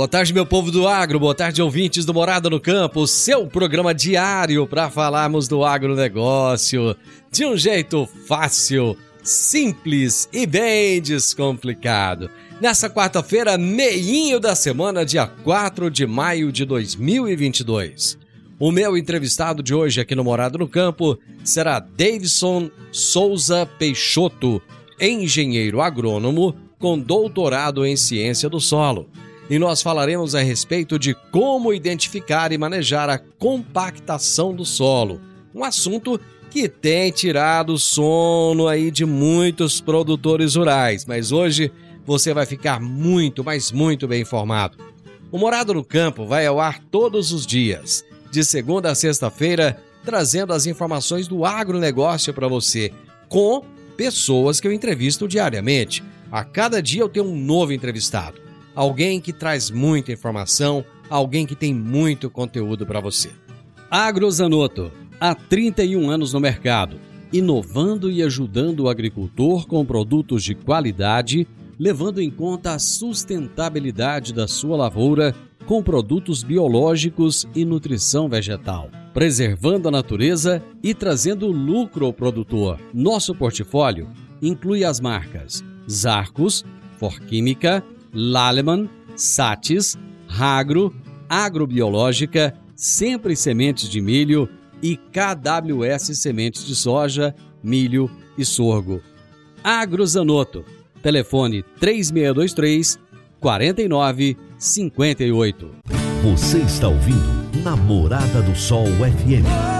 Boa tarde, meu povo do agro, boa tarde, ouvintes do Morada no Campo, seu programa diário para falarmos do agronegócio de um jeito fácil, simples e bem descomplicado. Nessa quarta-feira, meinho da semana, dia 4 de maio de 2022. O meu entrevistado de hoje aqui no Morada no Campo será Davidson Souza Peixoto, engenheiro agrônomo com doutorado em ciência do solo e nós falaremos a respeito de como identificar e manejar a compactação do solo. Um assunto que tem tirado sono aí de muitos produtores rurais, mas hoje você vai ficar muito, mas muito bem informado. O Morado no Campo vai ao ar todos os dias, de segunda a sexta-feira, trazendo as informações do agronegócio para você, com pessoas que eu entrevisto diariamente. A cada dia eu tenho um novo entrevistado alguém que traz muita informação, alguém que tem muito conteúdo para você. Agrozanoto, há 31 anos no mercado, inovando e ajudando o agricultor com produtos de qualidade, levando em conta a sustentabilidade da sua lavoura com produtos biológicos e nutrição vegetal, preservando a natureza e trazendo lucro ao produtor. Nosso portfólio inclui as marcas Zarcos, Forquímica, Laleman, Satis, Ragro, Agrobiológica, Sempre Sementes de Milho e KWS Sementes de Soja, Milho e Sorgo. Agrozanoto, telefone 3623 4958. Você está ouvindo Namorada do Sol FM.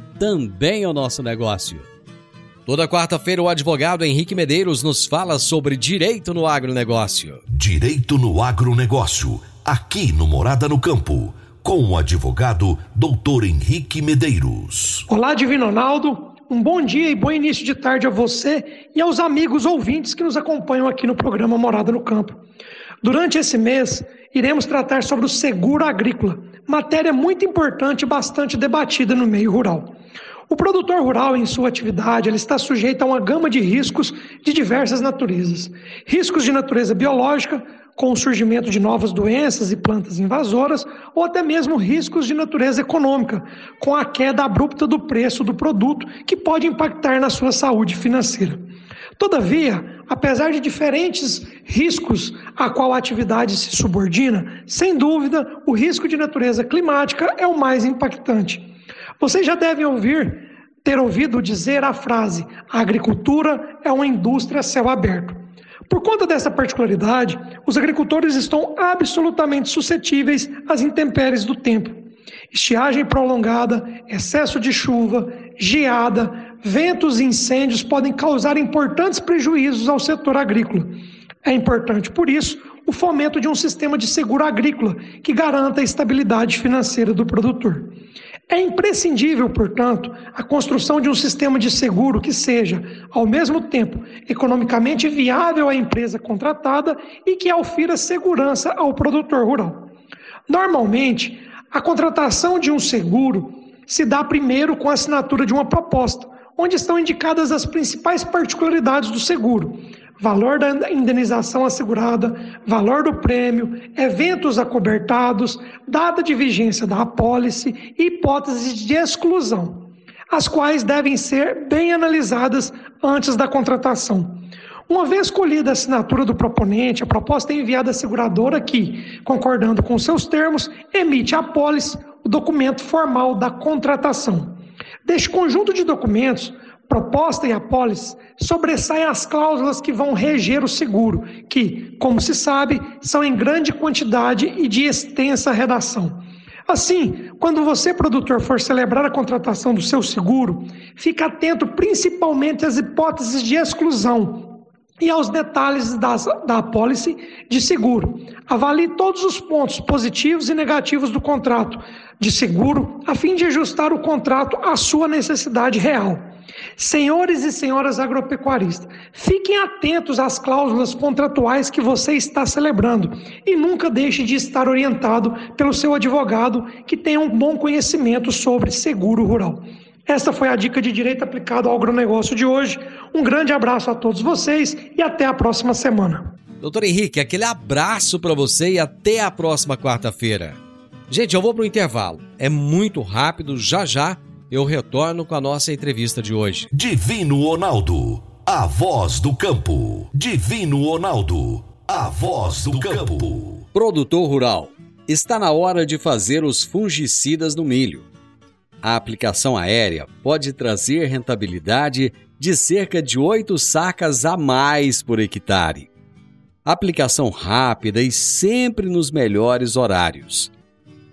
também é o nosso negócio. Toda quarta-feira, o advogado Henrique Medeiros nos fala sobre direito no agronegócio. Direito no agronegócio, aqui no Morada no Campo, com o advogado Dr. Henrique Medeiros. Olá, Divino Ronaldo. Um bom dia e bom início de tarde a você e aos amigos ouvintes que nos acompanham aqui no programa Morada no Campo. Durante esse mês, iremos tratar sobre o seguro agrícola, matéria muito importante e bastante debatida no meio rural. O produtor rural, em sua atividade, ele está sujeito a uma gama de riscos de diversas naturezas. Riscos de natureza biológica, com o surgimento de novas doenças e plantas invasoras, ou até mesmo riscos de natureza econômica, com a queda abrupta do preço do produto, que pode impactar na sua saúde financeira. Todavia, apesar de diferentes riscos a qual a atividade se subordina, sem dúvida, o risco de natureza climática é o mais impactante. Vocês já devem ouvir, ter ouvido dizer a frase: a agricultura é uma indústria a céu aberto. Por conta dessa particularidade, os agricultores estão absolutamente suscetíveis às intempéries do tempo. Estiagem prolongada, excesso de chuva, geada, ventos e incêndios podem causar importantes prejuízos ao setor agrícola. É importante, por isso, o fomento de um sistema de seguro agrícola que garanta a estabilidade financeira do produtor. É imprescindível, portanto, a construção de um sistema de seguro que seja, ao mesmo tempo, economicamente viável à empresa contratada e que aufira segurança ao produtor rural. Normalmente, a contratação de um seguro se dá primeiro com a assinatura de uma proposta, onde estão indicadas as principais particularidades do seguro, valor da indenização assegurada, valor do prêmio, eventos acobertados, data de vigência da apólice e hipóteses de exclusão, as quais devem ser bem analisadas antes da contratação. Uma vez escolhida a assinatura do proponente, a proposta é enviada à seguradora que, concordando com seus termos, emite a apólice, o documento formal da contratação. Deste conjunto de documentos, proposta e apólice, sobressaem as cláusulas que vão reger o seguro, que, como se sabe, são em grande quantidade e de extensa redação. Assim, quando você, produtor, for celebrar a contratação do seu seguro, fique atento principalmente às hipóteses de exclusão, e aos detalhes das, da apólice de seguro. Avalie todos os pontos positivos e negativos do contrato de seguro, a fim de ajustar o contrato à sua necessidade real. Senhores e senhoras agropecuaristas, fiquem atentos às cláusulas contratuais que você está celebrando e nunca deixe de estar orientado pelo seu advogado que tenha um bom conhecimento sobre seguro rural. Esta foi a dica de direito aplicado ao agronegócio de hoje. Um grande abraço a todos vocês e até a próxima semana. Doutor Henrique, aquele abraço para você e até a próxima quarta-feira. Gente, eu vou para o intervalo. É muito rápido, já já eu retorno com a nossa entrevista de hoje. Divino Ronaldo, a voz do campo. Divino Ronaldo, a voz do campo. Produtor rural, está na hora de fazer os fungicidas no milho. A aplicação aérea pode trazer rentabilidade de cerca de 8 sacas a mais por hectare. Aplicação rápida e sempre nos melhores horários.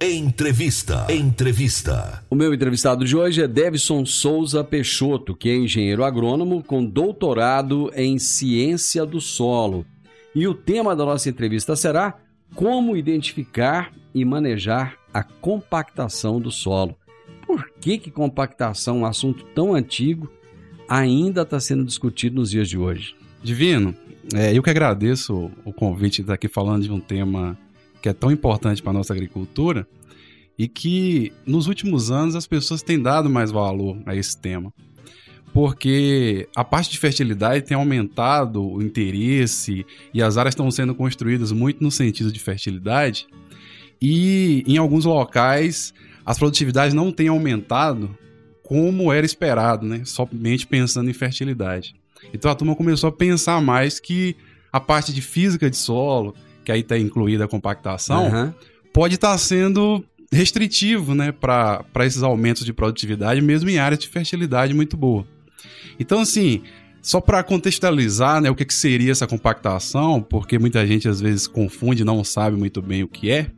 Entrevista. Entrevista. O meu entrevistado de hoje é Devson Souza Peixoto, que é engenheiro agrônomo com doutorado em ciência do solo. E o tema da nossa entrevista será como identificar e manejar a compactação do solo. Por que, que compactação é um assunto tão antigo ainda está sendo discutido nos dias de hoje. Divino, é, eu que agradeço o convite de estar aqui falando de um tema que é tão importante para a nossa agricultura e que nos últimos anos as pessoas têm dado mais valor a esse tema. Porque a parte de fertilidade tem aumentado o interesse e as áreas estão sendo construídas muito no sentido de fertilidade. E em alguns locais as produtividades não têm aumentado como era esperado, né? Somente pensando em fertilidade. Então a turma começou a pensar mais que a parte de física de solo, que aí está incluída a compactação, uhum. pode estar tá sendo restritivo né, para esses aumentos de produtividade, mesmo em áreas de fertilidade muito boa. Então, assim, só para contextualizar né, o que, que seria essa compactação, porque muita gente às vezes confunde não sabe muito bem o que é.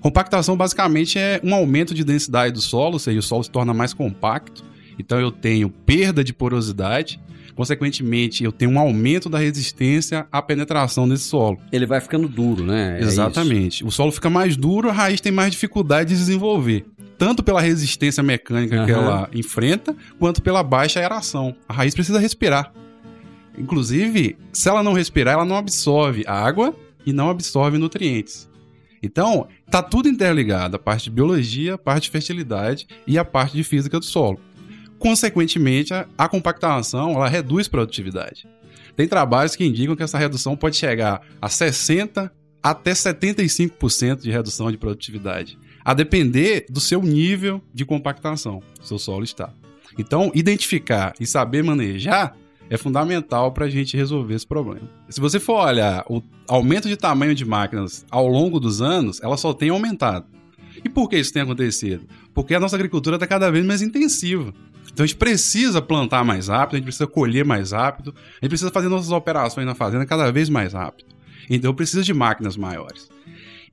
Compactação basicamente é um aumento de densidade do solo, ou seja, o solo se torna mais compacto. Então eu tenho perda de porosidade, consequentemente eu tenho um aumento da resistência à penetração desse solo. Ele vai ficando duro, né? É Exatamente. Isso. O solo fica mais duro, a raiz tem mais dificuldade de desenvolver. Tanto pela resistência mecânica uhum. que ela enfrenta, quanto pela baixa aeração. A raiz precisa respirar. Inclusive, se ela não respirar, ela não absorve água e não absorve nutrientes. Então, tá tudo interligado, a parte de biologia, a parte de fertilidade e a parte de física do solo. Consequentemente, a, compactação ela reduz produtividade. Tem trabalhos que indicam que essa redução pode chegar a 60 até 75% de redução de produtividade, a depender do seu nível de compactação, seu solo está. Então, identificar e saber manejar é fundamental para a gente resolver esse problema. Se você for olhar o aumento de tamanho de máquinas ao longo dos anos, ela só tem aumentado. E por que isso tem acontecido? Porque a nossa agricultura está cada vez mais intensiva. Então a gente precisa plantar mais rápido, a gente precisa colher mais rápido, a gente precisa fazer nossas operações na fazenda cada vez mais rápido. Então precisa de máquinas maiores.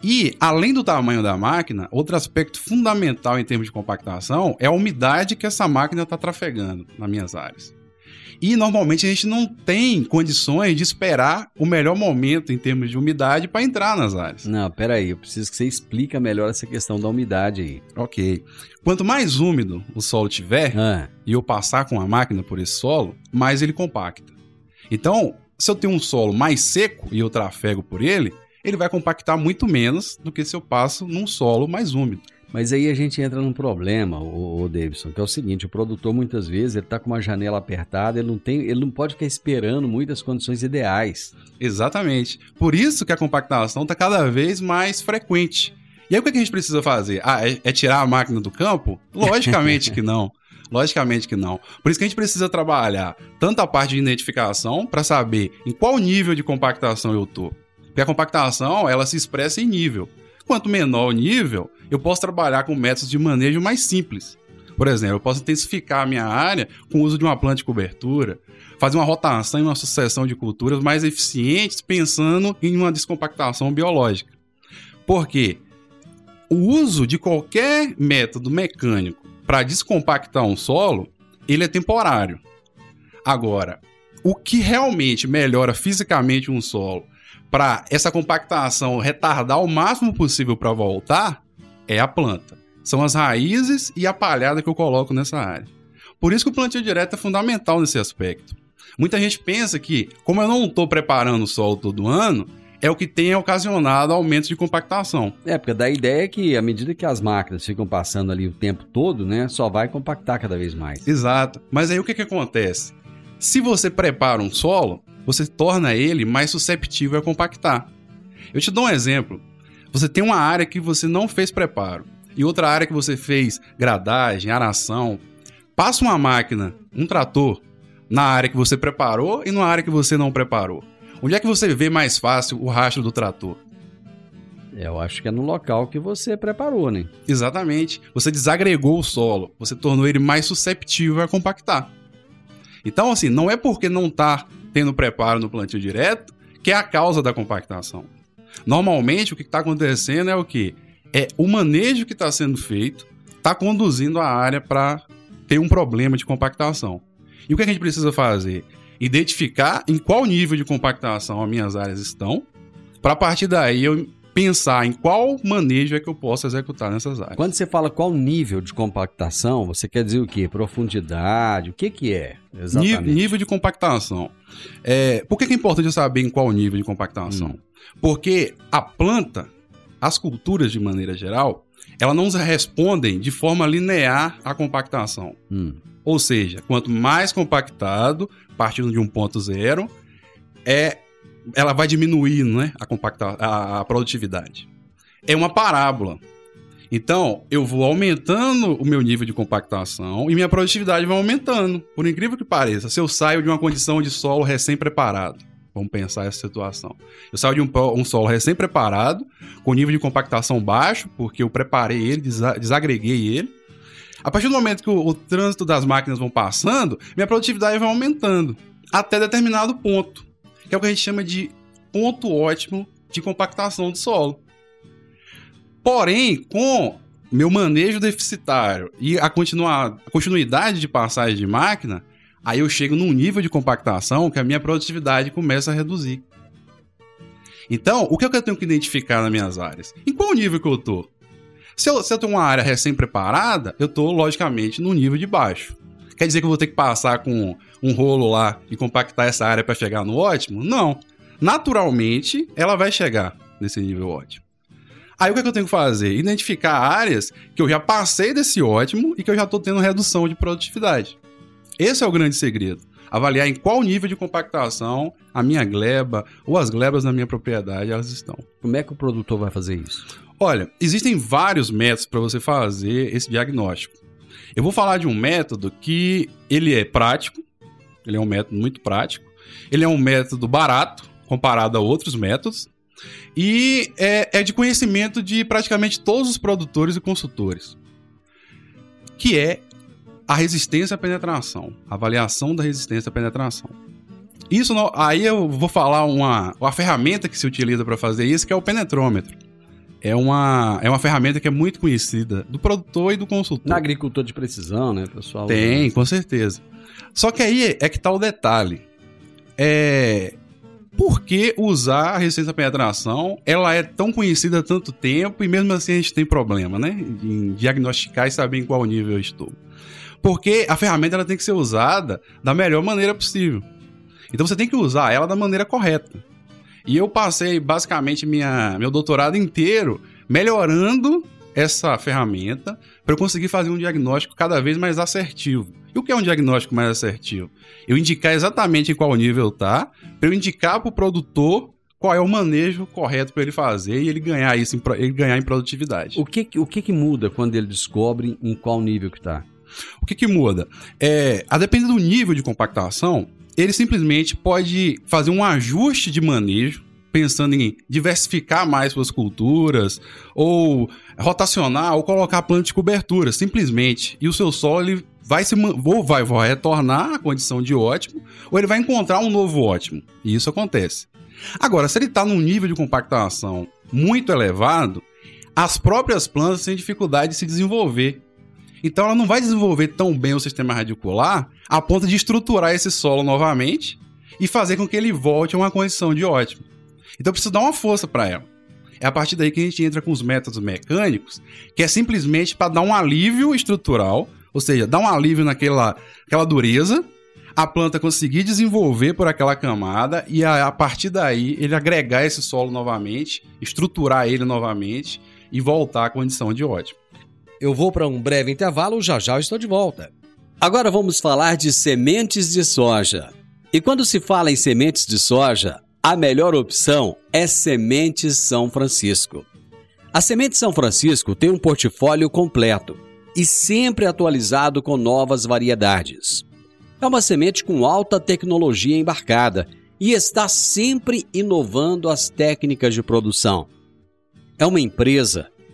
E, além do tamanho da máquina, outro aspecto fundamental em termos de compactação é a umidade que essa máquina está trafegando nas minhas áreas. E normalmente a gente não tem condições de esperar o melhor momento em termos de umidade para entrar nas áreas. Não, peraí, eu preciso que você explique melhor essa questão da umidade aí. Ok. Quanto mais úmido o solo tiver, Ah, e eu passar com a máquina por esse solo, mais ele compacta. Então, se eu tenho um solo mais seco e eu trafego por ele, ele vai compactar muito menos do que se eu passo num solo mais úmido. Mas aí a gente entra num problema, o, o Davidson, que é o seguinte, o produtor muitas vezes ele tá com uma janela apertada, ele não tem, ele não pode ficar esperando muitas condições ideais. Exatamente. Por isso que a compactação está cada vez mais frequente. E aí o que a gente precisa fazer? Ah, é, é tirar a máquina do campo? Logicamente que não. Logicamente que não. Por isso que a gente precisa trabalhar tanto a parte de identificação para saber em qual nível de compactação eu tô. Porque a compactação, ela se expressa em nível. Quanto menor o nível, eu posso trabalhar com métodos de manejo mais simples. Por exemplo, eu posso intensificar a minha área com o uso de uma planta de cobertura, fazer uma rotação e uma sucessão de culturas mais eficientes, pensando em uma descompactação biológica. Por quê? O uso de qualquer método mecânico para descompactar um solo, ele é temporário. Agora, o que realmente melhora fisicamente um solo para essa compactação retardar o máximo possível para voltar é a planta. São as raízes e a palhada que eu coloco nessa área. Por isso que o plantio direto é fundamental nesse aspecto. Muita gente pensa que, como eu não estou preparando o solo todo ano, é o que tem ocasionado aumentos de compactação. É, porque da ideia é que à medida que as máquinas ficam passando ali o tempo todo, né, só vai compactar cada vez mais. Exato. Mas aí o que, que acontece? Se você prepara um solo, você torna ele mais susceptível a compactar. Eu te dou um exemplo. Você tem uma área que você não fez preparo e outra área que você fez gradagem, aração. Passa uma máquina, um trator, na área que você preparou e na área que você não preparou. Onde é que você vê mais fácil o rastro do trator? Eu acho que é no local que você preparou, né? Exatamente. Você desagregou o solo, você tornou ele mais susceptível a compactar. Então, assim, não é porque não está tendo preparo no plantio direto que é a causa da compactação. Normalmente, o que está acontecendo é o que? É o manejo que está sendo feito está conduzindo a área para ter um problema de compactação. E o que a gente precisa fazer? Identificar em qual nível de compactação as minhas áreas estão, para a partir daí eu pensar em qual manejo é que eu posso executar nessas áreas. Quando você fala qual nível de compactação, você quer dizer o quê? Profundidade? O que que é? Exatamente. Nível de compactação. É, por que, que é importante saber em qual nível de compactação? Hum. Porque a planta, as culturas de maneira geral, elas não respondem de forma linear à compactação. Hum. Ou seja, quanto mais compactado, partindo de um ponto zero, é, ela vai diminuindo né, a, compacta, a, a produtividade. É uma parábola. Então, eu vou aumentando o meu nível de compactação e minha produtividade vai aumentando. Por incrível que pareça, se eu saio de uma condição de solo recém-preparado, vamos pensar essa situação. Eu saio de um, um solo recém-preparado, com nível de compactação baixo, porque eu preparei ele, desa- desagreguei ele. A partir do momento que o, o trânsito das máquinas vão passando, minha produtividade vai aumentando até determinado ponto, que é o que a gente chama de ponto ótimo de compactação do solo. Porém, com meu manejo deficitário e a, a continuidade de passagem de máquina, aí eu chego num nível de compactação que a minha produtividade começa a reduzir. Então, o que, é que eu tenho que identificar nas minhas áreas? Em qual nível que eu tô? Se eu, se eu tenho uma área recém-preparada, eu tô, logicamente, no nível de baixo. Quer dizer que eu vou ter que passar com um rolo lá e compactar essa área para chegar no ótimo? Não. Naturalmente, ela vai chegar nesse nível ótimo. Aí o que, é que eu tenho que fazer? Identificar áreas que eu já passei desse ótimo e que eu já estou tendo redução de produtividade. Esse é o grande segredo. Avaliar em qual nível de compactação a minha gleba ou as glebas na minha propriedade elas estão. Como é que o produtor vai fazer isso? Olha, existem vários métodos para você fazer esse diagnóstico. Eu vou falar de um método que ele é prático, ele é um método muito prático, ele é um método barato comparado a outros métodos e é, é de conhecimento de praticamente todos os produtores e consultores, que é a resistência à penetração, a avaliação da resistência à penetração. Isso não- aí eu vou falar uma, uma ferramenta que se utiliza para fazer isso, que é o penetrômetro. É uma, é uma ferramenta que é muito conhecida do produtor e do consultor. Na agricultura de precisão, né, pessoal? Tem, com certeza. Só que aí é que tá o detalhe. É. Por que usar a resistência à penetração? Ela é tão conhecida há tanto tempo e mesmo assim a gente tem problema, né? Em diagnosticar e saber em qual nível eu estou. Porque a ferramenta ela tem que ser usada da melhor maneira possível. Então você tem que usar ela da maneira correta. E eu passei basicamente minha, meu doutorado inteiro melhorando essa ferramenta para eu conseguir fazer um diagnóstico cada vez mais assertivo. E o que é um diagnóstico mais assertivo? Eu indicar exatamente em qual nível tá, para eu indicar para o produtor qual é o manejo correto para ele fazer e ele ganhar isso, ele ganhar em produtividade. O que, o que, que muda quando ele descobre em qual nível que está? O que, que muda? É, a depender do nível de compactação, ele simplesmente pode fazer um ajuste de manejo, pensando em diversificar mais suas culturas, ou rotacionar, ou colocar planta de cobertura, simplesmente. E o seu solo ele vai se ou vai, vai retornar à condição de ótimo, ou ele vai encontrar um novo ótimo. E isso acontece. Agora, se ele está num nível de compactação muito elevado, as próprias plantas têm dificuldade de se desenvolver. Então ela não vai desenvolver tão bem o sistema radicular a ponto de estruturar esse solo novamente e fazer com que ele volte a uma condição de ótimo. Então eu preciso dar uma força para ela. É a partir daí que a gente entra com os métodos mecânicos, que é simplesmente para dar um alívio estrutural, ou seja, dar um alívio naquela aquela dureza, a planta conseguir desenvolver por aquela camada e a, a partir daí ele agregar esse solo novamente, estruturar ele novamente e voltar à condição de ótimo. Eu vou para um breve intervalo, já já estou de volta. Agora vamos falar de sementes de soja. E quando se fala em sementes de soja, a melhor opção é Sementes São Francisco. A Semente São Francisco tem um portfólio completo e sempre atualizado com novas variedades. É uma semente com alta tecnologia embarcada e está sempre inovando as técnicas de produção. É uma empresa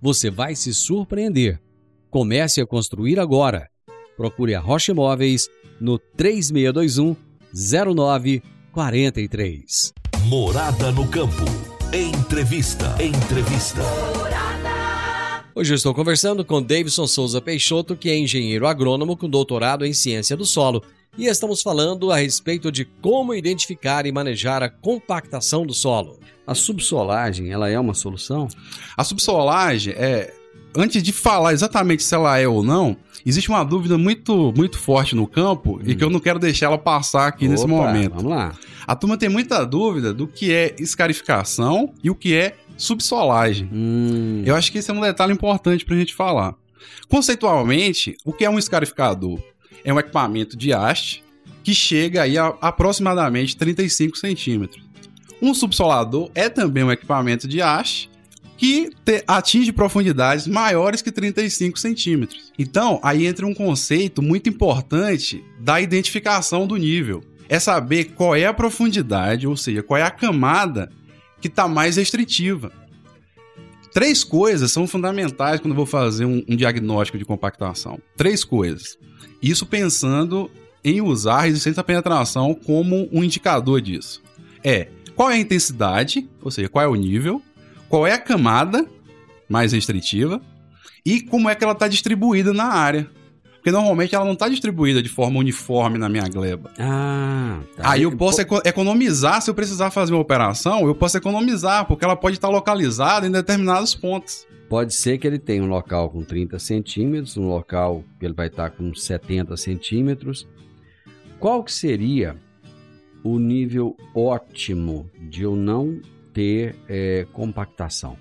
você vai se surpreender. Comece a construir agora. Procure a Rocha Imóveis no 3621 0943. Morada no campo. Entrevista. Entrevista. Hoje eu estou conversando com Davidson Souza Peixoto, que é engenheiro agrônomo com doutorado em ciência do solo, e estamos falando a respeito de como identificar e manejar a compactação do solo. A subsolagem, ela é uma solução? A subsolagem é antes de falar exatamente se ela é ou não, existe uma dúvida muito, muito forte no campo hum. e que eu não quero deixar ela passar aqui Opa, nesse momento. Vamos lá. A turma tem muita dúvida do que é escarificação e o que é subsolagem. Hum. Eu acho que esse é um detalhe importante para a gente falar. Conceitualmente, o que é um escarificador? É um equipamento de haste que chega aí a aproximadamente 35 centímetros. Um subsolador é também um equipamento de haste que atinge profundidades maiores que 35 centímetros. Então, aí entra um conceito muito importante da identificação do nível. É saber qual é a profundidade, ou seja, qual é a camada que está mais restritiva. Três coisas são fundamentais quando eu vou fazer um, um diagnóstico de compactação. Três coisas. Isso pensando em usar resistência à penetração como um indicador disso. É qual é a intensidade, ou seja, qual é o nível, qual é a camada mais restritiva e como é que ela está distribuída na área. Porque normalmente ela não está distribuída de forma uniforme na minha gleba. Ah, tá. Aí eu posso eco economizar, se eu precisar fazer uma operação, eu posso economizar, porque ela pode estar localizada em determinados pontos. Pode ser que ele tenha um local com 30 centímetros, um local que ele vai estar com 70 centímetros. Qual que seria o nível ótimo de eu não ter é, compactação?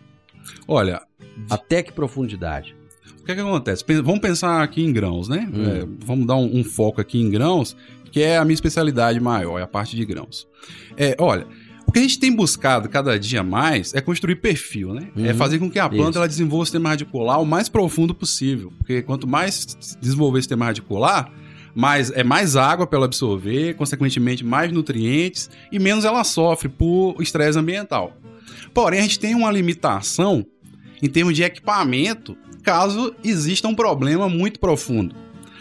Olha, Até que profundidade? o que, é que acontece? Vamos pensar aqui em grãos, né? Hum. É, vamos dar um, um foco aqui em grãos, que é a minha especialidade maior, é a parte de grãos. É, olha, o que a gente tem buscado cada dia mais é construir perfil, né? É Uhum. fazer com que a planta Isso. ela desenvolva o sistema radicular o mais profundo possível. Porque quanto mais desenvolver o sistema radicular, mais, é mais água para ela absorver, consequentemente mais nutrientes e menos ela sofre por estresse ambiental. Porém, a gente tem uma limitação em termos de equipamento caso exista um problema muito profundo.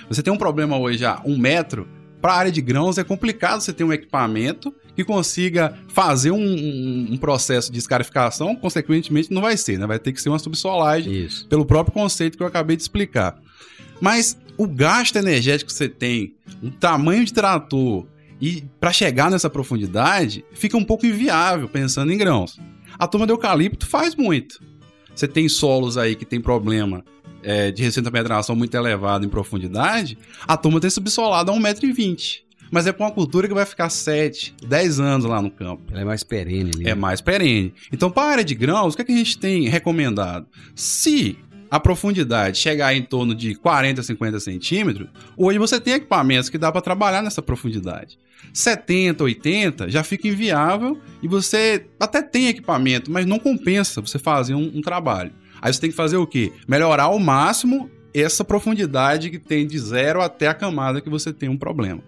Você tem um problema hoje a um metro, para a área de grãos é complicado você ter um equipamento que consiga fazer um, um- um processo de escarificação, consequentemente não vai ser, né? vai ter que ser uma subsolagem Isso. pelo próprio conceito que eu acabei de explicar. Mas o gasto energético que você tem, o tamanho de trator e para chegar nessa profundidade, fica um pouco inviável pensando em grãos. A turma do eucalipto faz muito. Você tem solos aí que tem problema é, de à penetração muito elevado em profundidade, a turma tem subsolado a 1,20m. Mas é para uma cultura que vai ficar 7, 10 anos lá no campo. Ela é mais perene ali. É mais perene. Então, para a área de grãos, o que, é que a gente tem recomendado? Se a profundidade chegar em torno de 40, 50 centímetros, hoje você tem equipamentos que dá para trabalhar nessa profundidade. 70, 80 já fica inviável e você até tem equipamento, mas não compensa você fazer um, um trabalho. Aí você tem que fazer o quê? Melhorar ao máximo essa profundidade que tem de zero até a camada que você tem um problema.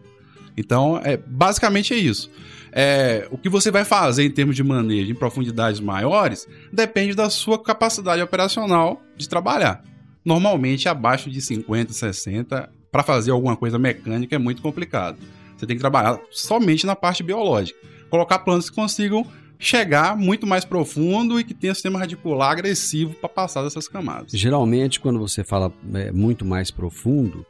Então, é, basicamente é isso. É, o que você vai fazer em termos de manejo em profundidades maiores depende da sua capacidade operacional de trabalhar. Normalmente, abaixo de 50, 60, para fazer alguma coisa mecânica é muito complicado. Você tem que trabalhar somente na parte biológica. Colocar plantas que consigam chegar muito mais profundo e que tenha sistema radicular agressivo para passar dessas camadas. Geralmente, quando você fala é, muito mais profundo,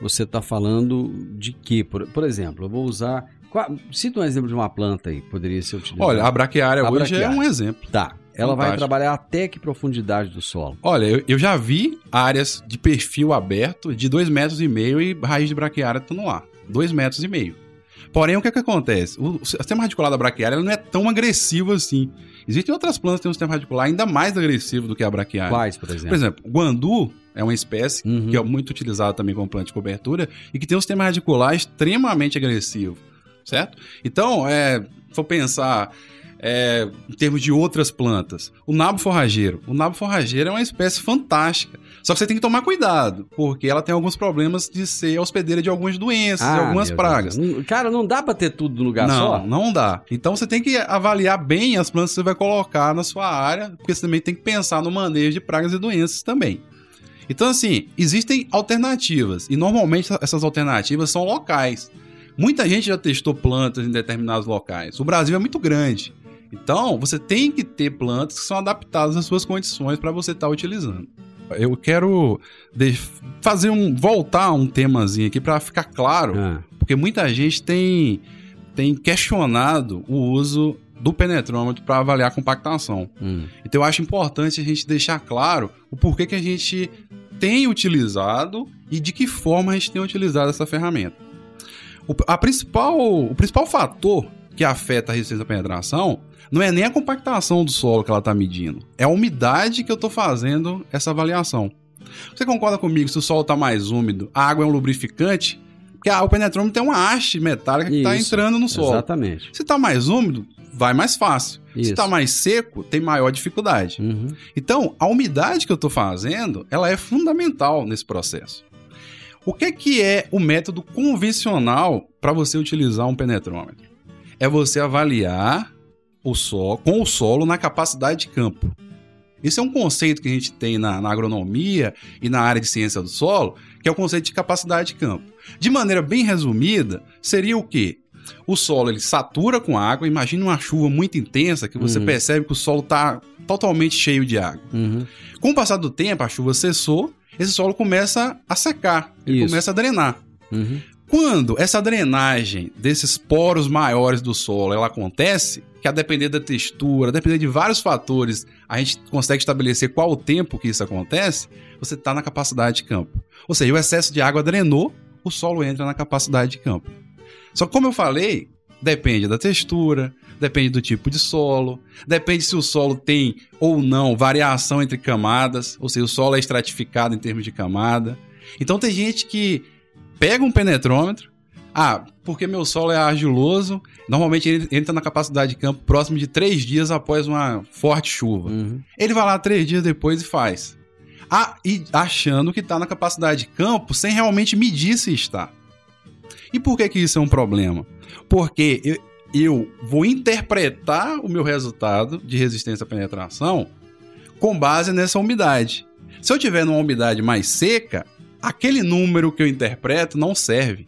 você está falando de quê? Por, por exemplo, eu vou usar. Qual, cita um exemplo de uma planta aí que poderia ser utilizada. Olha, a braquiária A hoje é braquiária. um exemplo. Tá. Ela vai Fantástico. trabalhar até que profundidade do solo? Olha, eu, eu já vi áreas de perfil aberto de 2,5 metros e meio e raiz de braquiária estando lá. 2 metros e meio. Porém, o que, é que acontece? O sistema radicular da braquiária não é tão agressivo assim. Existem outras plantas que têm um sistema radicular ainda mais agressivo do que a braquiária. Quais, por exemplo? Por exemplo, o guandu é uma espécie Uhum. que é muito utilizada também como planta de cobertura e que tem um sistema radicular extremamente agressivo, certo? Então, é, for pensar é, em termos de outras plantas, o nabo forrageiro. O nabo forrageiro é uma espécie fantástica. Só que você tem que tomar cuidado, porque ela tem alguns problemas de ser hospedeira de algumas doenças, de algumas Ah, pragas. Deus. Não- Cara, não dá pra ter tudo no lugar não, só? não dá. Então você tem que avaliar bem as plantas que você vai colocar na sua área, porque você também tem que pensar no manejo de pragas e doenças também. Então, assim, existem alternativas, e normalmente essas alternativas são locais. Muita gente já testou plantas em determinados locais. O Brasil é muito grande. Então, você tem que ter plantas que são adaptadas às suas condições para você estar utilizando. Eu quero fazer um voltar um temazinho aqui para ficar claro Ah, porque muita gente tem, tem questionado o uso do penetrômetro para avaliar a compactação. hum. Então eu acho importante a gente deixar claro o porquê que a gente tem utilizado e de que forma a gente tem utilizado essa ferramenta. O, a principal, o principal fator que afeta a resistência à penetração não é nem a compactação do solo que ela está medindo, é a umidade que eu estou fazendo essa avaliação. Você concorda comigo se o solo está mais úmido, a água é um lubrificante? Porque o penetrômetro tem uma haste metálica que está entrando no solo. Exatamente. Se está mais úmido, vai mais fácil. Se Isso. está mais seco, tem maior dificuldade. Uhum. Então, a umidade que eu estou fazendo, ela é fundamental nesse processo. O que, que é o método convencional para você utilizar um penetrômetro? É você avaliar o solo, com o solo na capacidade de campo. Esse é um conceito que a gente tem na, na agronomia e na área de ciência do solo, que é o conceito de capacidade de campo. De maneira bem resumida, seria o quê? O solo ele satura com água. Imagina uma chuva muito intensa que você Uhum. percebe que o solo está totalmente cheio de água. Uhum. Com o passar do tempo, a chuva cessou, esse solo começa a secar, ele começa a drenar. Uhum. Quando essa drenagem desses poros maiores do solo ela acontece, que a depender da textura, a depender de vários fatores, a gente consegue estabelecer qual o tempo que isso acontece, você está na capacidade de campo. Ou seja, o excesso de água drenou, o solo entra na capacidade de campo. Só que como eu falei, depende da textura, depende do tipo de solo, depende se o solo tem ou não variação entre camadas, ou se o solo é estratificado em termos de camada. Então tem gente que pega um penetrômetro, ah, porque meu solo é argiloso, normalmente ele entra na capacidade de campo próximo de três dias após uma forte chuva. Uhum. Ele vai lá três dias depois e faz. Ah, e achando que está na capacidade de campo sem realmente medir se está. E por que, que isso é um problema? Porque eu, eu vou interpretar o meu resultado de resistência à penetração com base nessa umidade. Se eu tiver numa umidade mais seca, aquele número que eu interpreto não serve.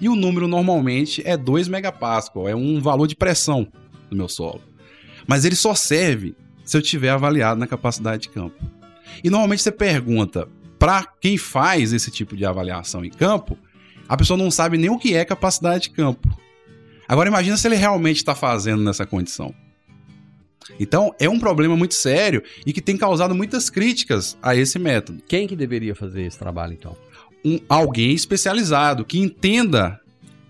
E o número normalmente é 2 megapascal, é um valor de pressão do meu solo. Mas ele só serve se eu tiver avaliado na capacidade de campo. E normalmente você pergunta para quem faz esse tipo de avaliação em campo, a pessoa não sabe nem o que é capacidade de campo. Agora imagina se ele realmente está fazendo nessa condição. Então é um problema muito sério e que tem causado muitas críticas a esse método. Quem que deveria fazer esse trabalho então? Um, alguém especializado que entenda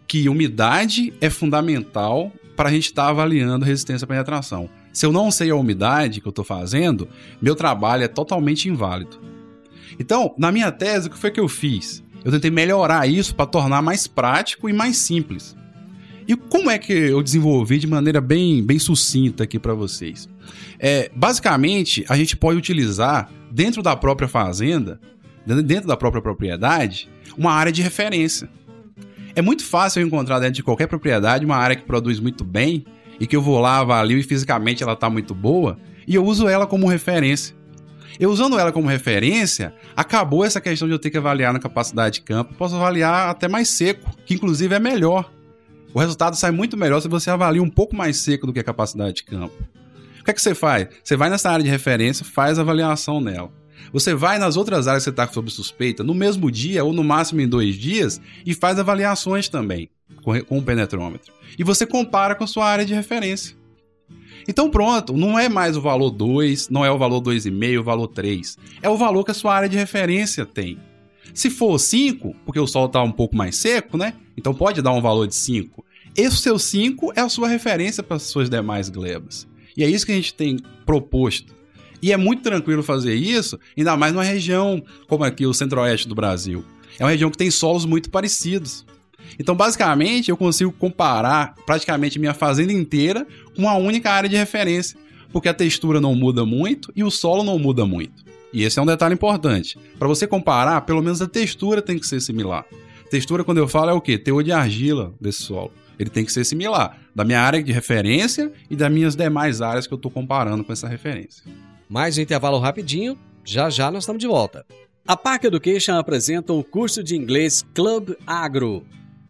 que umidade é fundamental para a gente estar tá avaliando resistência à penetração. Se eu não sei a umidade que eu estou fazendo, meu trabalho é totalmente inválido. Então, na minha tese, o que foi que eu fiz? Eu tentei melhorar isso para tornar mais prático e mais simples. E como é que eu desenvolvi de maneira bem, bem sucinta aqui para vocês? É, basicamente, a gente pode utilizar dentro da própria fazenda, dentro da própria propriedade, uma área de referência. É muito fácil eu encontrar dentro de qualquer propriedade uma área que produz muito bem e que eu vou lá, avalio e fisicamente ela está muito boa e eu uso ela como referência. Eu usando ela como referência, acabou essa questão de eu ter que avaliar na capacidade de campo. Posso avaliar até mais seco, que inclusive é melhor. O resultado sai muito melhor se você avalia um pouco mais seco do que a capacidade de campo. O que é que você faz? Você vai nessa área de referência, faz a avaliação nela. Você vai nas outras áreas que você está sob suspeita, no mesmo dia ou no máximo em dois dias, e faz avaliações também com o penetrômetro. E você compara com a sua área de referência. Então pronto, não é mais o valor 2, não é o valor 2,5, o valor 3. É o valor que a sua área de referência tem. Se for 5, porque o solo está um pouco mais seco, né? Então pode dar um valor de 5. Esse seu 5 é a sua referência para as suas demais glebas. E é isso que a gente tem proposto. E é muito tranquilo fazer isso, ainda mais numa região como aqui o centro-oeste do Brasil. É uma região que tem solos muito parecidos. Então, basicamente, eu consigo comparar praticamente minha fazenda inteira uma única área de referência, porque a textura não muda muito e o solo não muda muito. E esse é um detalhe importante. Para você comparar, pelo menos a textura tem que ser similar. Textura, quando eu falo, é o quê? Teor de argila desse solo. Ele tem que ser similar da minha área de referência e das minhas demais áreas que eu estou comparando com essa referência. Mais um intervalo rapidinho, já já nós estamos de volta. A Park Education apresenta o curso de inglês Club Agro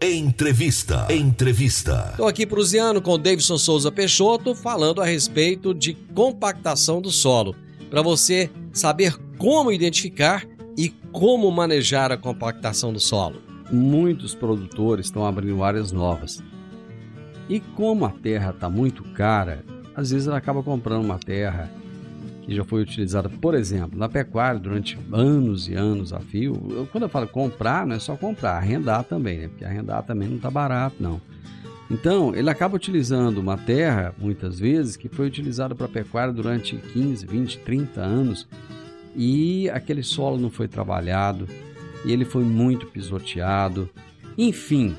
Entrevista. Entrevista. Estou aqui proseando com o Davidson Souza Peixoto falando a respeito de compactação do solo. Para você saber como identificar e como manejar a compactação do solo. Muitos produtores estão abrindo áreas novas. E como a terra está muito cara, às vezes ela acaba comprando uma terra que já foi utilizada, por exemplo, na pecuária durante anos e anos a fio. Eu, quando eu falo comprar, não é só comprar, arrendar também, né? Porque arrendar também não está barato, não. Então, ele acaba utilizando uma terra, muitas vezes, que foi utilizada para pecuária durante 15, 20, 30 anos e aquele solo não foi trabalhado e ele foi muito pisoteado. Enfim,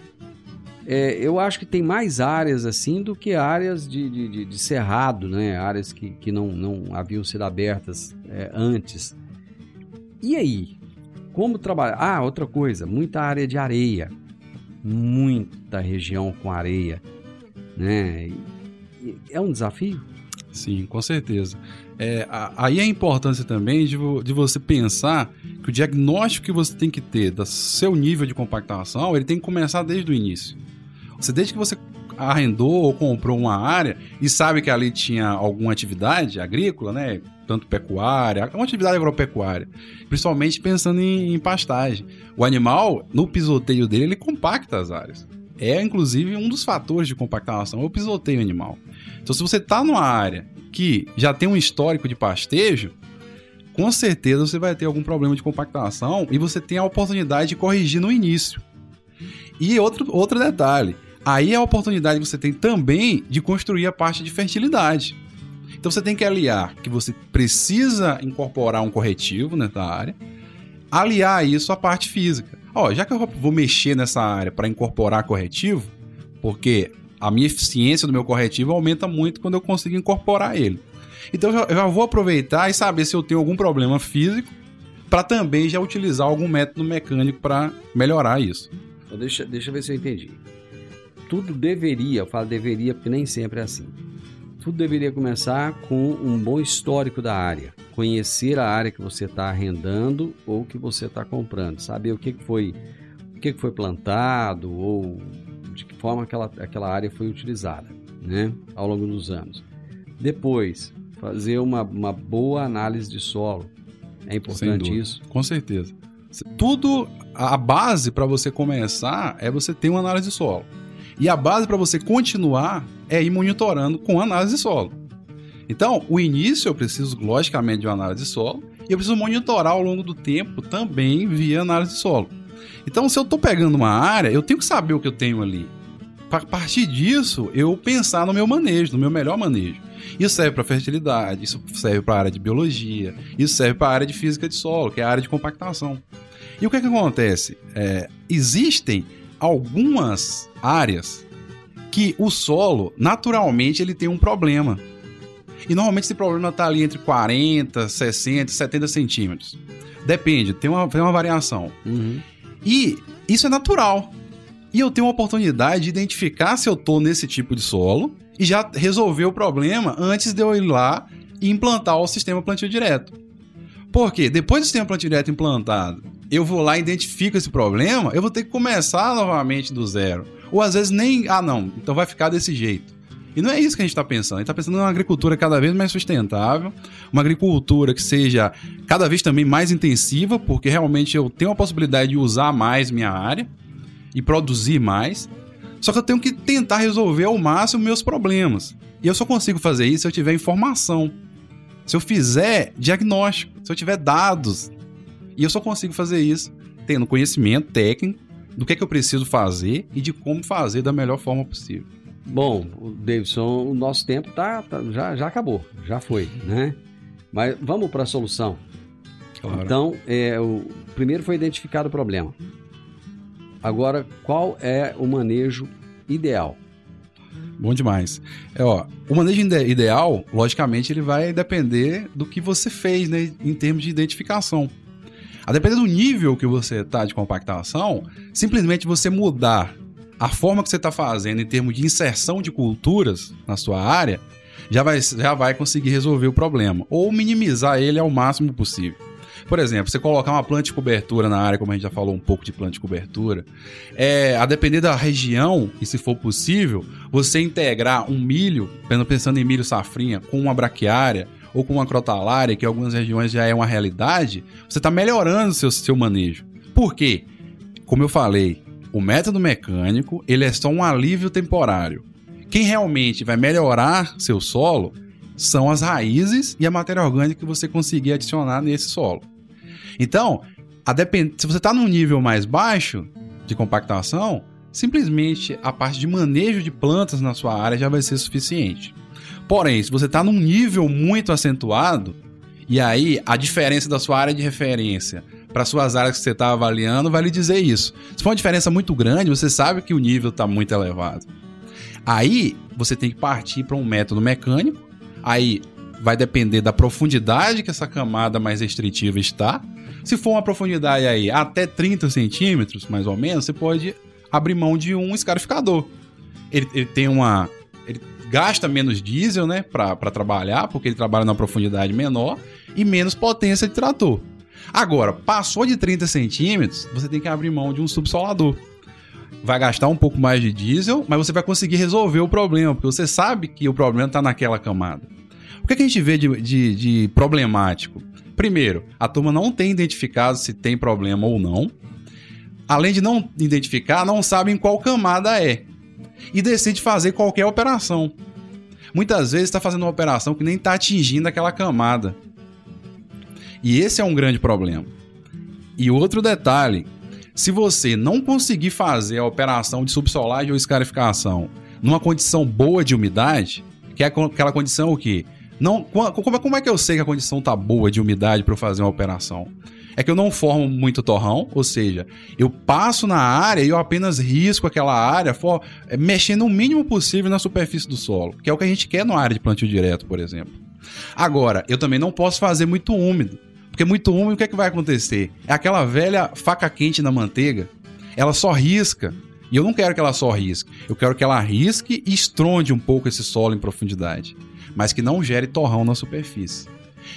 é, eu acho que tem mais áreas assim do que áreas de, de, de cerrado, né? áreas que, que não, não haviam sido abertas é, antes. E aí? Como trabalhar? Ah, outra coisa, muita área de areia muita região com areia, né? É um desafio? Sim, com certeza. É, aí a importância também de, de você pensar que o diagnóstico que você tem que ter do seu nível de compactação, ele tem que começar desde o início. Você, desde que você arrendou ou comprou uma área e sabe que ali tinha alguma atividade agrícola, né? Tanto pecuária, uma atividade agropecuária, principalmente pensando em, em pastagem. O animal, no pisoteio dele, ele compacta as áreas. É, inclusive, um dos fatores de compactação, é o pisoteio animal. Então, se você está numa área que já tem um histórico de pastejo, com certeza você vai ter algum problema de compactação e você tem a oportunidade de corrigir no início. E outro, outro detalhe, Aí é a oportunidade que você tem também de construir a parte de fertilidade. Então você tem que aliar que você precisa incorporar um corretivo nessa área, aliar isso à parte física. Ó, já que eu vou mexer nessa área para incorporar corretivo, porque a minha eficiência do meu corretivo aumenta muito quando eu consigo incorporar ele. Então eu já vou aproveitar e saber se eu tenho algum problema físico para também já utilizar algum método mecânico para melhorar isso. Então deixa, deixa eu ver se eu entendi tudo deveria, eu falo deveria porque nem sempre é assim. Tudo deveria começar com um bom histórico da área, conhecer a área que você está arrendando ou que você está comprando, saber o que, foi, o que foi plantado ou de que forma aquela, aquela área foi utilizada, né, ao longo dos anos. Depois, fazer uma, uma boa análise de solo. É importante isso? Com certeza. Tudo, a base para você começar é você ter uma análise de solo. E a base para você continuar é ir monitorando com análise de solo. Então, o início eu preciso, logicamente, de uma análise de solo e eu preciso monitorar ao longo do tempo também via análise de solo. Então, se eu estou pegando uma área, eu tenho que saber o que eu tenho ali. A partir disso, eu pensar no meu manejo, no meu melhor manejo. Isso serve para fertilidade, isso serve para a área de biologia, isso serve para a área de física de solo, que é a área de compactação. E o que, é que acontece? É, existem algumas áreas que o solo, naturalmente, ele tem um problema. E normalmente esse problema está ali entre 40, 60, 70 centímetros. Depende, tem uma, tem uma variação. Uhum. E isso é natural. E eu tenho uma oportunidade de identificar se eu estou nesse tipo de solo e já resolver o problema antes de eu ir lá e implantar o sistema plantio direto. Porque depois do sistema plantio direto implantado eu vou lá e identifico esse problema, eu vou ter que começar novamente do zero. Ou às vezes nem, ah não, então vai ficar desse jeito. E não é isso que a gente está pensando. A gente está pensando em uma agricultura cada vez mais sustentável, uma agricultura que seja cada vez também mais intensiva, porque realmente eu tenho a possibilidade de usar mais minha área e produzir mais. Só que eu tenho que tentar resolver ao máximo meus problemas. E eu só consigo fazer isso se eu tiver informação. Se eu fizer diagnóstico, se eu tiver dados e eu só consigo fazer isso tendo conhecimento técnico do que é que eu preciso fazer e de como fazer da melhor forma possível. Bom, Davidson, o nosso tempo tá, tá já, já acabou, já foi, né? Mas vamos para a solução. Claro. Então, é, o primeiro foi identificado o problema. Agora, qual é o manejo ideal? Bom demais. É, ó, o manejo ideal, logicamente, ele vai depender do que você fez, né, em termos de identificação. A depender do nível que você tá de compactação, simplesmente você mudar a forma que você está fazendo em termos de inserção de culturas na sua área, já vai, já vai conseguir resolver o problema. Ou minimizar ele ao máximo possível. Por exemplo, você colocar uma planta de cobertura na área, como a gente já falou um pouco de planta de cobertura, é, a depender da região, e se for possível, você integrar um milho, pensando em milho safrinha, com uma braquiária, ou com uma crotalária, que em algumas regiões já é uma realidade, você está melhorando seu, seu manejo. Por quê? Como eu falei, o método mecânico ele é só um alívio temporário. Quem realmente vai melhorar seu solo são as raízes e a matéria orgânica que você conseguir adicionar nesse solo. Então, depend... se você está num nível mais baixo de compactação, simplesmente a parte de manejo de plantas na sua área já vai ser suficiente. Porém, se você está num nível muito acentuado, e aí a diferença da sua área de referência para suas áreas que você está avaliando vai lhe dizer isso. Se for uma diferença muito grande, você sabe que o nível está muito elevado. Aí você tem que partir para um método mecânico. Aí vai depender da profundidade que essa camada mais restritiva está. Se for uma profundidade aí até 30 centímetros, mais ou menos, você pode abrir mão de um escarificador. Ele, ele tem uma gasta menos diesel, né, para trabalhar, porque ele trabalha numa profundidade menor e menos potência de trator. Agora, passou de 30 centímetros, você tem que abrir mão de um subsolador. Vai gastar um pouco mais de diesel, mas você vai conseguir resolver o problema, porque você sabe que o problema está naquela camada. O que, é que a gente vê de, de, de problemático? Primeiro, a turma não tem identificado se tem problema ou não. Além de não identificar, não sabe em qual camada é e decide fazer qualquer operação. Muitas vezes está fazendo uma operação que nem está atingindo aquela camada. E esse é um grande problema. E outro detalhe: se você não conseguir fazer a operação de subsolagem ou escarificação numa condição boa de umidade, que é aquela condição o quê? Não, como, é que eu sei que a condição está boa de umidade para eu fazer uma operação? É que eu não formo muito torrão, ou seja, eu passo na área e eu apenas risco aquela área, for, é, mexendo o mínimo possível na superfície do solo, que é o que a gente quer numa área de plantio direto, por exemplo. Agora, eu também não posso fazer muito úmido, porque muito úmido o que é que vai acontecer? É aquela velha faca quente na manteiga, ela só risca, e eu não quero que ela só risque, eu quero que ela risque e estronde um pouco esse solo em profundidade, mas que não gere torrão na superfície.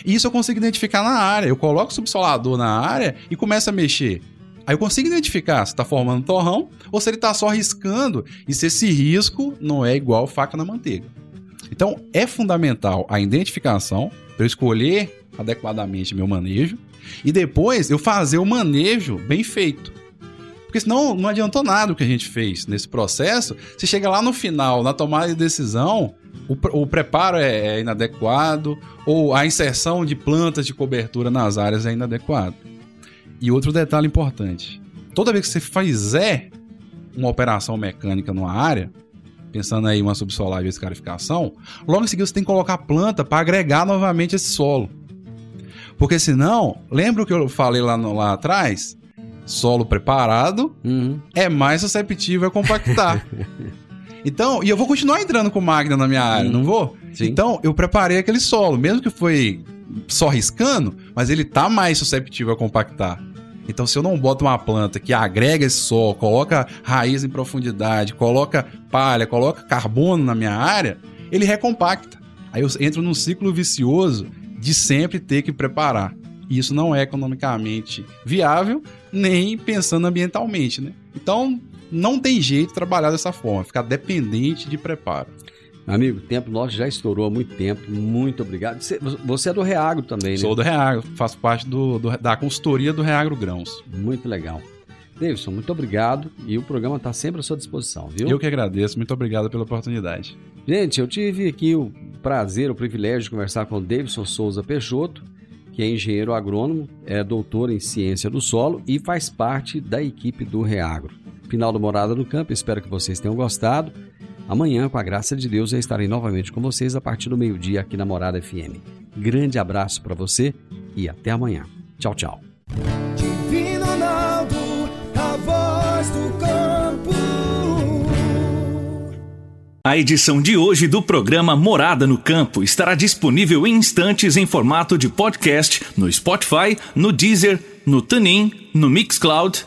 E isso eu consigo identificar na área. Eu coloco o subsolador na área e começo a mexer. Aí eu consigo identificar se está formando torrão ou se ele está só riscando e se esse risco não é igual faca na manteiga. Então é fundamental a identificação para eu escolher adequadamente meu manejo e depois eu fazer o manejo bem feito. Porque senão não adiantou nada o que a gente fez nesse processo. Você chega lá no final, na tomada de decisão, o, o preparo é, é, inadequado ou a inserção de plantas de cobertura nas áreas é inadequado. E outro detalhe importante: toda vez que você fizer uma operação mecânica numa área, pensando aí uma subsolagem e escarificação, logo em seguida você tem que colocar planta para agregar novamente esse solo. Porque senão, lembra o que eu falei lá, no, lá atrás? Solo preparado uhum. é mais susceptível a compactar. Então, e eu vou continuar entrando com máquina na minha área, hum, não vou? Sim. Então, eu preparei aquele solo, mesmo que foi só riscando, mas ele tá mais susceptível a compactar. Então, se eu não boto uma planta que agrega esse solo, coloca raiz em profundidade, coloca palha, coloca carbono na minha área, ele recompacta. Aí eu entro num ciclo vicioso de sempre ter que preparar. E isso não é economicamente viável, nem pensando ambientalmente, né? Então, não tem jeito trabalhar dessa forma, ficar dependente de preparo. Amigo, o tempo nosso já estourou há muito tempo. Muito obrigado. Você é do Reagro também, né? Sou do Reagro, faço parte do, do, da consultoria do Reagro Grãos. Muito legal. Davidson, muito obrigado e o programa está sempre à sua disposição, viu? Eu que agradeço, muito obrigado pela oportunidade. Gente, eu tive aqui o prazer, o privilégio de conversar com o Davidson Souza Peixoto, que é engenheiro agrônomo, é doutor em ciência do solo e faz parte da equipe do Reagro final do Morada no Campo. Espero que vocês tenham gostado. Amanhã, com a graça de Deus, eu estarei novamente com vocês a partir do meio-dia aqui na Morada FM. Grande abraço para você e até amanhã. Tchau, tchau. Divino Ronaldo, a voz do campo. A edição de hoje do programa Morada no Campo estará disponível em instantes em formato de podcast no Spotify, no Deezer no TuneIn, no Mixcloud,